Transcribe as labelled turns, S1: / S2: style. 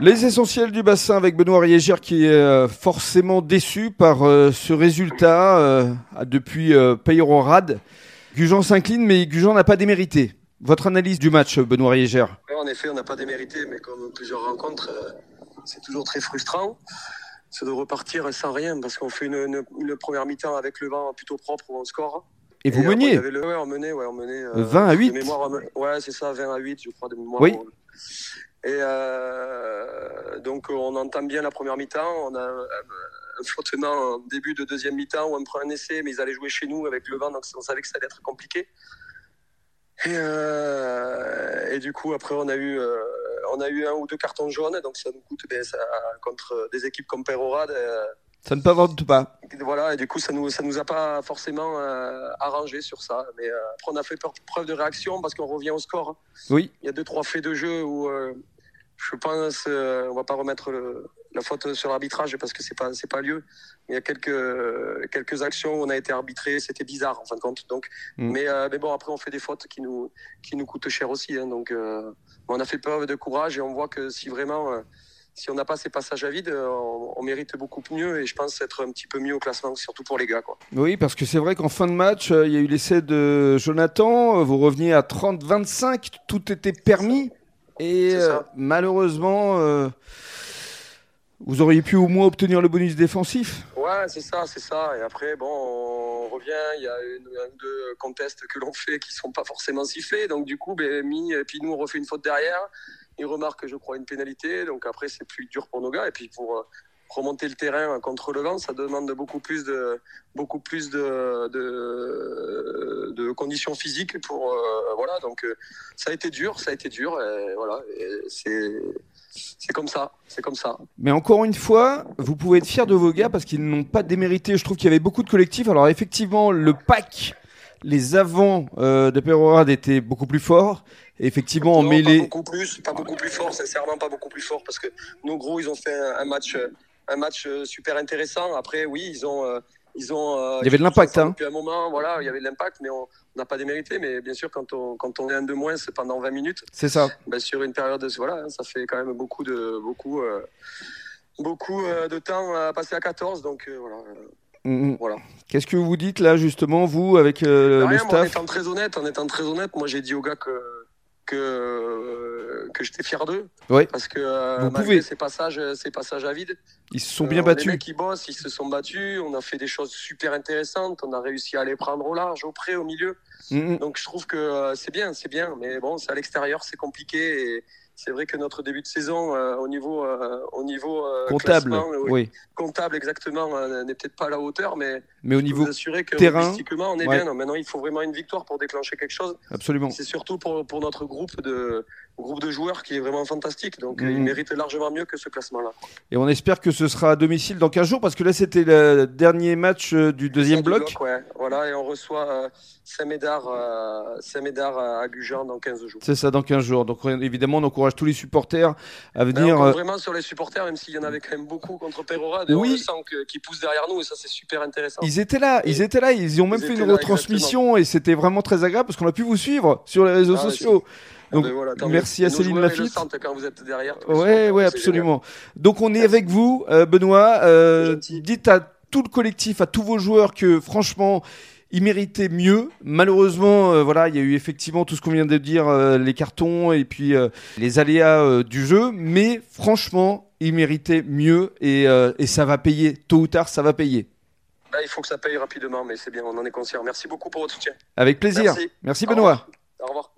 S1: Les essentiels du bassin avec Benoît Riégère qui est euh, forcément déçu par euh, ce résultat euh, depuis Peyrorade. Gujan s'incline, mais Gujan n'a pas démérité. Votre analyse du match, Benoît Riégère
S2: en effet, on n'a pas démérité, mais comme plusieurs rencontres, c'est toujours très frustrant. C'est de repartir sans rien, parce qu'on fait une, une- une première mi-temps avec le vent plutôt propre où on score.
S1: Et vous meniez
S2: le- ouais, on menait, ouais, on menait. euh,
S1: 20 à 8
S2: de mémoire, ouais, c'est ça, 20 à 8, je crois, de mémoire.
S1: Oui.
S2: Et euh, donc, on entame bien la première mi-temps. On a un, un flottement en début de deuxième mi-temps où on prend un essai, mais ils allaient jouer chez nous avec le vent, donc on savait que ça allait être compliqué. Et, euh, du coup, après, on a eu, euh, on a eu un ou deux cartons jaunes, donc ça nous coûte ben, ça, contre des équipes comme Perorade.
S1: Ça ne pavante pas.
S2: voilà, et du coup, ça nous, ça nous a pas forcément euh, arrangé sur ça. Mais euh, après, on a fait preuve de réaction parce qu'on revient au score.
S1: Oui.
S2: Il y a deux, trois faits de jeu où euh, je pense, on va pas remettre le- la faute sur l'arbitrage parce que c'est pas, c'est pas lieu. Mais il y a quelques, quelques actions où on a été arbitré, c'était bizarre en fin de compte. Donc,
S1: Mm.
S2: mais, mais bon, après, on fait des fautes qui nous, qui nous coûtent cher aussi. hein. donc, on a fait preuve de courage et on voit que si vraiment, si on n'a pas ces passages à vide, euh, on, on mérite beaucoup mieux et je pense être un petit peu mieux au classement, surtout pour les gars. Quoi.
S1: Oui, parce que c'est vrai qu'en fin de match, euh, il y a eu l'essai de Jonathan. euh, Vous reveniez à 30-25. Tout était permis. Et euh, malheureusement, euh, vous auriez pu au moins obtenir le bonus défensif.
S2: Ouais, c'est ça, c'est ça. Et après, bon, on revient, il y a une, un ou deux contests que l'on fait qui sont pas forcément sifflés. Donc, du coup, ben, mis, et puis nous, on refait une faute derrière. Ils remarquent, je crois, une pénalité. Donc, après, c'est plus dur pour nos gars. Et puis, pour euh, remonter le terrain contre le vent, ça demande beaucoup plus de, beaucoup plus de, de, conditions physiques pour, euh, voilà. Donc, euh, ça a été dur, ça a été dur. Voilà. C'est, c'est comme ça, c'est comme ça.
S1: Mais encore une fois, vous pouvez être fiers de vos gars parce qu'ils n'ont pas démérité. Je trouve qu'il y avait beaucoup de collectifs. Alors effectivement, le pack, les avants euh, de Perorade étaient beaucoup plus forts. Effectivement, en mêlée,
S2: Pas beaucoup plus, pas beaucoup plus fort, sincèrement pas beaucoup plus fort parce que nos gros ils ont fait un, match, un match euh, super intéressant. Après oui ils ont, euh, ils ont. euh,
S1: Il y avait de l'impact, hein.
S2: Depuis un moment voilà il y avait de l'impact mais on n'a pas démérité. Mais bien sûr quand on quand on est un de moins c'est pendant 20 minutes
S1: c'est ça.
S2: ben, sur une période voilà ça fait quand même beaucoup de beaucoup euh, beaucoup euh, de temps à passer à 14 donc euh, voilà.
S1: Mhm.
S2: Voilà.
S1: Qu'est-ce que vous dites là justement, vous, avec euh, le
S2: moi, en
S1: staff
S2: étant très honnête, en étant très honnête, moi j'ai dit aux gars que que que j'étais fier d'eux.
S1: Ouais.
S2: Parce que euh,
S1: Vous
S2: malgré
S1: pouvez.
S2: ces passages, ces passages à vide,
S1: Ils se sont
S2: euh,
S1: bien
S2: Les
S1: battus.
S2: mecs qui bossent, ils se sont battus. On a fait des choses super intéressantes. On a réussi à les prendre au large, au près, au milieu.
S1: Mhm.
S2: Donc je trouve que euh, c'est bien, c'est bien. Mais bon, c'est à l'extérieur, c'est compliqué. Et c'est vrai que notre début de saison, euh, au niveau, euh, au niveau euh,
S1: Comptable, oui.
S2: comptable exactement, n'est peut-être pas à la hauteur, mais
S1: Mais au niveau
S2: assurer que
S1: terrain,
S2: on est
S1: ouais.
S2: bien. Non, maintenant, il faut vraiment une victoire pour déclencher quelque chose.
S1: absolument.
S2: C'est surtout pour, pour notre groupe de, groupe de joueurs qui est vraiment fantastique. Donc,
S1: Mhm.
S2: il mérite largement mieux que ce classement-là.
S1: Et on espère que ce sera à domicile dans 15 jours parce que là c'était le dernier match du deuxième
S2: du
S1: bloc.
S2: ouais. Voilà, et on reçoit euh, Saint-Médard euh, Saint-Médard à Gujan dans 15 jours.
S1: C'est ça, dans 15 jours. Donc on- évidemment, on encourage tous les supporters à
S2: Ben,
S1: venir. euh,
S2: vraiment sur les supporters, même s'il y en avait quand même beaucoup contre Perorade. et
S1: Oui.
S2: On sent poussent derrière nous, et ça, c'est super intéressant.
S1: Ils étaient là, ils étaient là, ils ont même
S2: ils
S1: fait une
S2: là,
S1: retransmission et c'était vraiment très agréable parce qu'on a pu vous suivre sur les réseaux
S2: Ah,
S1: sociaux.
S2: Ah,
S1: donc,
S2: ben voilà,
S1: merci à Céline Lafitte.
S2: quand vous êtes derrière.
S1: Ouais,
S2: supporters,
S1: ouais, absolument. Donc on est avec vous, euh, Benoît. Euh, dites à tout le collectif, à tous vos joueurs que franchement, ils méritaient mieux. Malheureusement, euh, voilà, il y a eu effectivement tout ce qu'on vient de dire, euh, les cartons et puis euh, les aléas du jeu. Mais franchement, ils méritaient mieux et, et ça va payer. Tôt ou tard, ça va payer.
S2: Là, il faut que ça paye rapidement, mais c'est bien, on en est conscient. Merci beaucoup pour votre soutien.
S1: Avec plaisir.
S2: Merci.
S1: Merci
S2: Au
S1: Benoît.
S2: revoir.